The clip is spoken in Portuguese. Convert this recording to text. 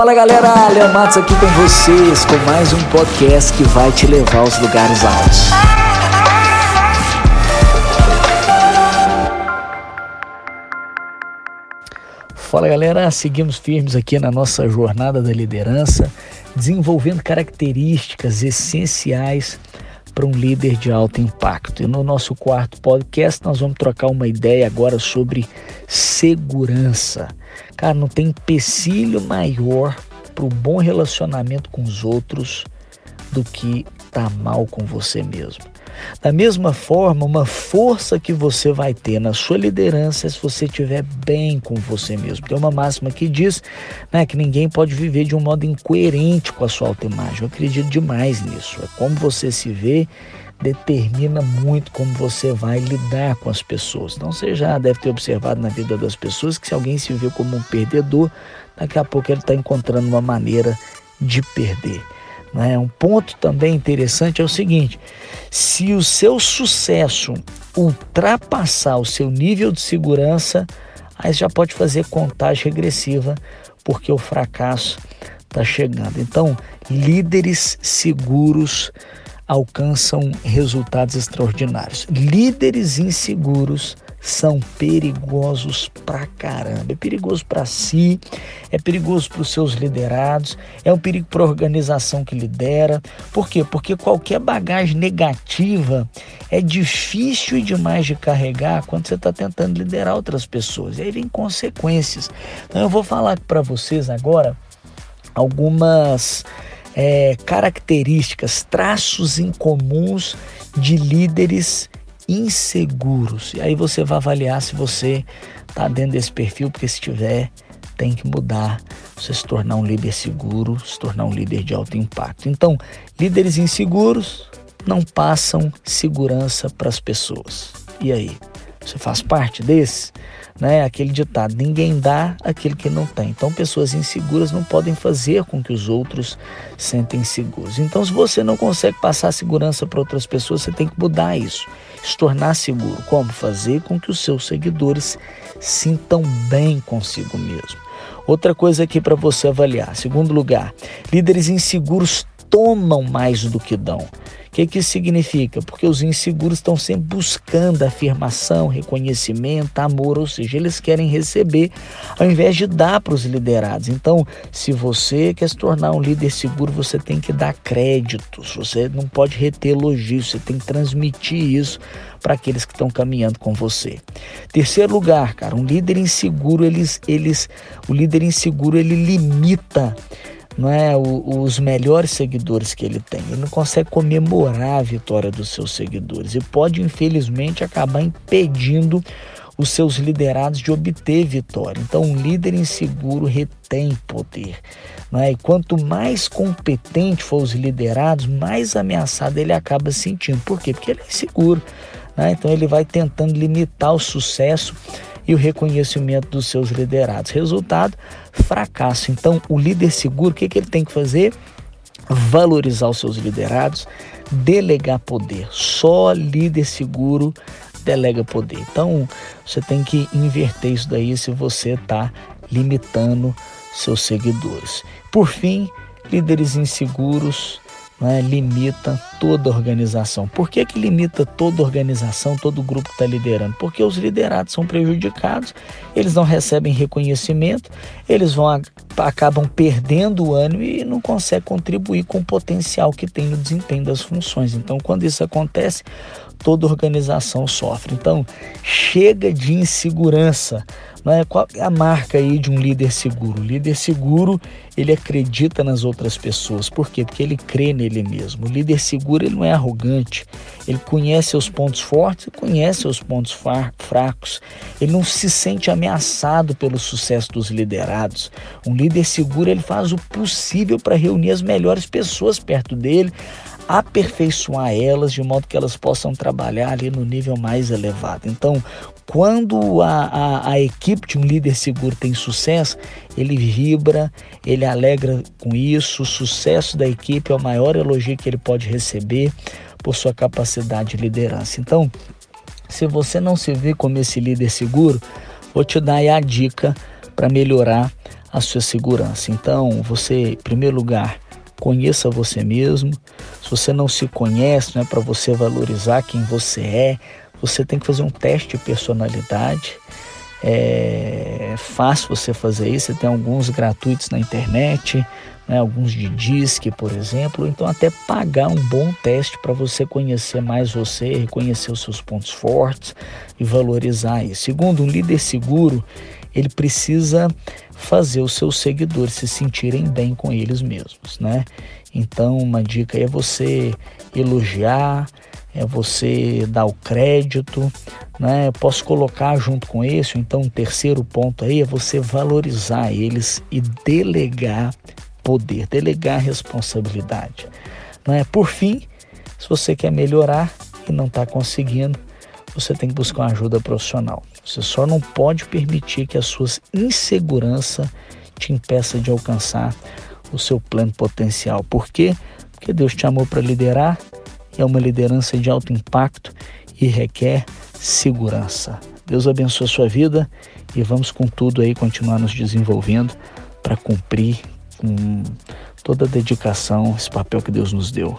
Fala galera, Leon Matos aqui com vocês com mais um podcast que vai te levar aos lugares altos. Fala galera, seguimos firmes aqui na nossa jornada da liderança, desenvolvendo características essenciais para um líder de alto impacto. E no nosso quarto podcast nós vamos trocar uma ideia agora sobre segurança. Cara, não tem empecilho maior para o bom relacionamento com os outros do que tá mal com você mesmo. Da mesma forma, uma força que você vai ter na sua liderança é se você estiver bem com você mesmo. Tem uma máxima que diz né, que ninguém pode viver de um modo incoerente com a sua autoimagem. Eu acredito demais nisso. É como você se vê determina muito como você vai lidar com as pessoas. Então você já deve ter observado na vida das pessoas que se alguém se vê como um perdedor, daqui a pouco ele está encontrando uma maneira de perder. Né? Um ponto também interessante é o seguinte: se o seu sucesso ultrapassar o seu nível de segurança, aí já pode fazer contagem regressiva, porque o fracasso está chegando. Então, líderes seguros alcançam resultados extraordinários. Líderes inseguros são perigosos pra caramba. É perigoso para si, é perigoso para os seus liderados, é um perigo para a organização que lidera. Por quê? Porque qualquer bagagem negativa é difícil e demais de carregar quando você está tentando liderar outras pessoas. E aí vem consequências. Então eu vou falar para vocês agora algumas é, características, traços incomuns de líderes inseguros. E aí você vai avaliar se você está dentro desse perfil, porque se tiver, tem que mudar. Você se tornar um líder seguro, se tornar um líder de alto impacto. Então, líderes inseguros não passam segurança para as pessoas. E aí? Você faz parte desse? Né? Aquele ditado: ninguém dá aquele que não tem. Então, pessoas inseguras não podem fazer com que os outros sentem seguros. Então, se você não consegue passar segurança para outras pessoas, você tem que mudar isso se tornar seguro. Como fazer com que os seus seguidores sintam bem consigo mesmo. Outra coisa aqui para você avaliar. Segundo lugar, líderes inseguros tomam mais do que dão. O que, que isso significa? Porque os inseguros estão sempre buscando afirmação, reconhecimento, amor, ou seja, eles querem receber ao invés de dar para os liderados. Então, se você quer se tornar um líder seguro, você tem que dar créditos, você não pode reter elogios, você tem que transmitir isso para aqueles que estão caminhando com você. Terceiro lugar, cara, um líder inseguro, eles, eles, o líder inseguro ele limita não é o, os melhores seguidores que ele tem. Ele não consegue comemorar a vitória dos seus seguidores e pode, infelizmente, acabar impedindo os seus liderados de obter vitória. Então, um líder inseguro retém poder. É? E quanto mais competente for os liderados, mais ameaçado ele acaba sentindo. Por quê? Porque ele é inseguro. Né? Então, ele vai tentando limitar o sucesso e o reconhecimento dos seus liderados. Resultado, fracasso. Então, o líder seguro, o que, que ele tem que fazer? Valorizar os seus liderados, delegar poder. Só líder seguro delega poder. Então, você tem que inverter isso daí se você está limitando seus seguidores. Por fim, líderes inseguros né, limita toda organização. Por que, que limita toda organização, todo grupo que está liderando? Porque os liderados são prejudicados, eles não recebem reconhecimento, eles vão acabam perdendo o ânimo e não conseguem contribuir com o potencial que tem no desempenho das funções. Então, quando isso acontece, toda organização sofre. Então, chega de insegurança. Não é? Qual é a marca aí de um líder seguro? O líder seguro, ele acredita nas outras pessoas. Por quê? Porque ele crê nele mesmo. O líder seguro, ele não é arrogante. Ele conhece os pontos fortes e conhece os pontos fracos. Ele não se sente ameaçado pelo sucesso dos liderados. Um líder seguro, ele faz o possível para reunir as melhores pessoas perto dele, aperfeiçoar elas de modo que elas possam trabalhar ali no nível mais elevado. Então, quando a, a, a, equipe de um líder seguro tem sucesso, ele vibra, ele alegra com isso. O sucesso da equipe é o maior elogio que ele pode receber por sua capacidade de liderança. Então, se você não se vê como esse líder seguro, vou te dar a dica para melhorar a sua segurança. Então, você, em primeiro lugar, conheça você mesmo. Se você não se conhece, não é para você valorizar quem você é, você tem que fazer um teste de personalidade. É fácil você fazer isso, você tem alguns gratuitos na internet, né, alguns de DISC, por exemplo, então até pagar um bom teste para você conhecer mais você, reconhecer os seus pontos fortes e valorizar isso. Segundo, um líder seguro, ele precisa fazer os seus seguidores se sentirem bem com eles mesmos, né? Então, uma dica é você elogiar, é você dar o crédito, né? Posso colocar junto com esse, então um terceiro ponto aí é você valorizar eles e delegar poder, delegar responsabilidade. Não é? Por fim, se você quer melhorar e não está conseguindo, você tem que buscar uma ajuda profissional. Você só não pode permitir que as suas inseguranças te impeça de alcançar o seu pleno potencial. Por quê? Porque Deus te amou para liderar, é uma liderança de alto impacto e requer segurança. Deus abençoe a sua vida e vamos com tudo aí continuar nos desenvolvendo para cumprir com toda a dedicação esse papel que Deus nos deu.